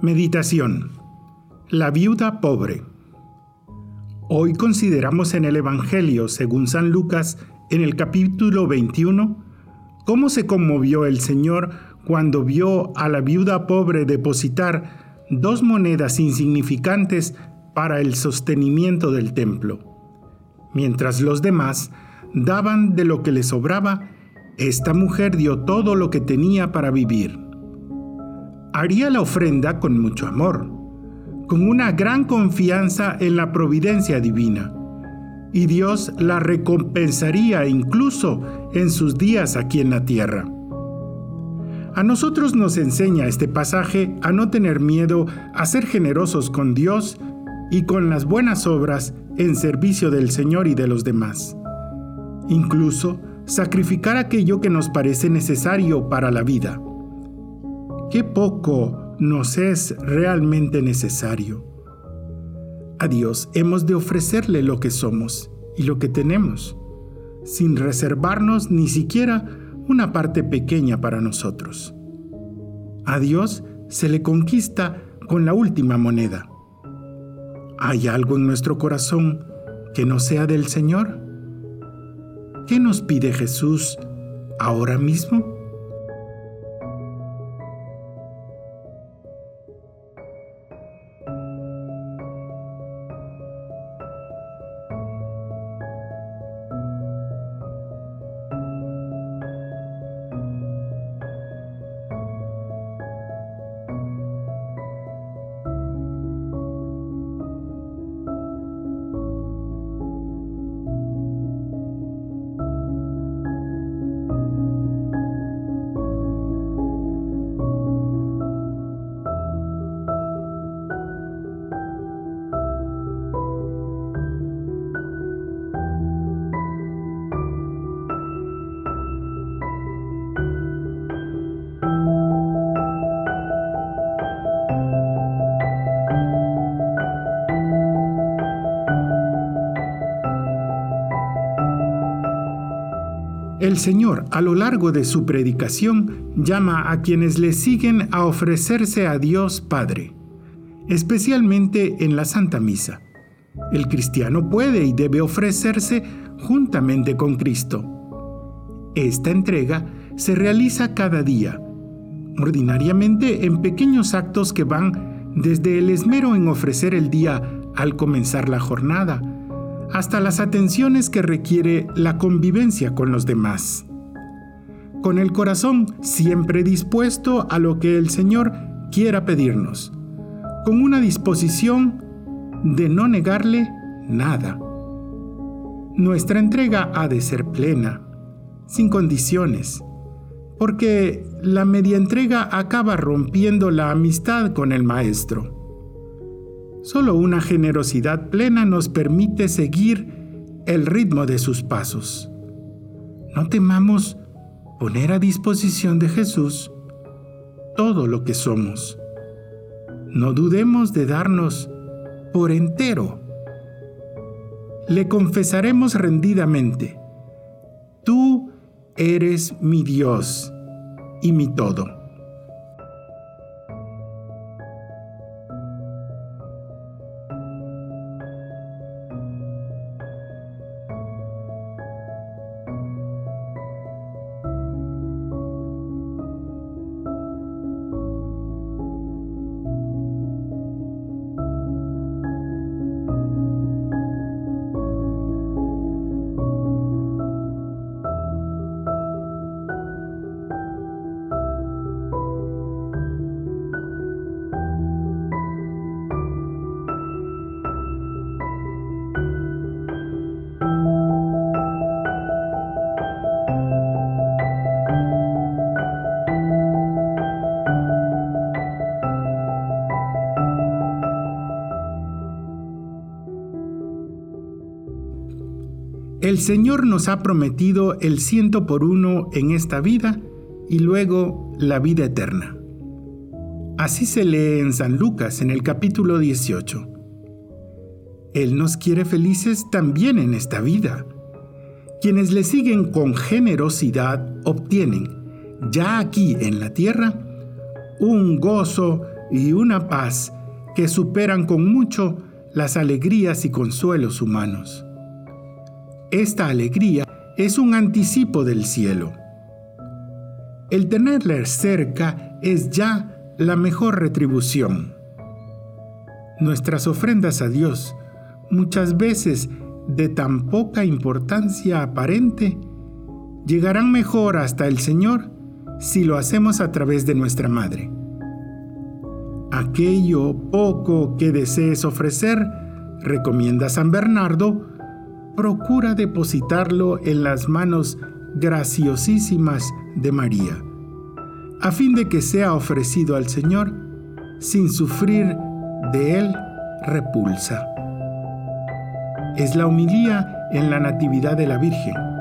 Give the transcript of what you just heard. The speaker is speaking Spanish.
Meditación. La viuda pobre. Hoy consideramos en el Evangelio, según San Lucas, en el capítulo 21, cómo se conmovió el Señor cuando vio a la viuda pobre depositar dos monedas insignificantes para el sostenimiento del templo. Mientras los demás daban de lo que le sobraba, esta mujer dio todo lo que tenía para vivir haría la ofrenda con mucho amor, con una gran confianza en la providencia divina, y Dios la recompensaría incluso en sus días aquí en la tierra. A nosotros nos enseña este pasaje a no tener miedo a ser generosos con Dios y con las buenas obras en servicio del Señor y de los demás. Incluso sacrificar aquello que nos parece necesario para la vida qué poco nos es realmente necesario. A Dios hemos de ofrecerle lo que somos y lo que tenemos, sin reservarnos ni siquiera una parte pequeña para nosotros. A Dios se le conquista con la última moneda. ¿Hay algo en nuestro corazón que no sea del Señor? ¿Qué nos pide Jesús ahora mismo? El Señor, a lo largo de su predicación, llama a quienes le siguen a ofrecerse a Dios Padre, especialmente en la Santa Misa. El cristiano puede y debe ofrecerse juntamente con Cristo. Esta entrega se realiza cada día, ordinariamente en pequeños actos que van desde el esmero en ofrecer el día al comenzar la jornada, hasta las atenciones que requiere la convivencia con los demás. Con el corazón siempre dispuesto a lo que el Señor quiera pedirnos, con una disposición de no negarle nada. Nuestra entrega ha de ser plena, sin condiciones, porque la media entrega acaba rompiendo la amistad con el Maestro. Solo una generosidad plena nos permite seguir el ritmo de sus pasos. No temamos poner a disposición de Jesús todo lo que somos. No dudemos de darnos por entero. Le confesaremos rendidamente, tú eres mi Dios y mi todo. El Señor nos ha prometido el ciento por uno en esta vida y luego la vida eterna. Así se lee en San Lucas en el capítulo 18. Él nos quiere felices también en esta vida. Quienes le siguen con generosidad obtienen, ya aquí en la tierra, un gozo y una paz que superan con mucho las alegrías y consuelos humanos. Esta alegría es un anticipo del cielo. El tenerle cerca es ya la mejor retribución. Nuestras ofrendas a Dios, muchas veces de tan poca importancia aparente, llegarán mejor hasta el Señor si lo hacemos a través de nuestra Madre. Aquello poco que desees ofrecer, recomienda San Bernardo, procura depositarlo en las manos graciosísimas de María, a fin de que sea ofrecido al Señor sin sufrir de él repulsa. Es la humilía en la Natividad de la Virgen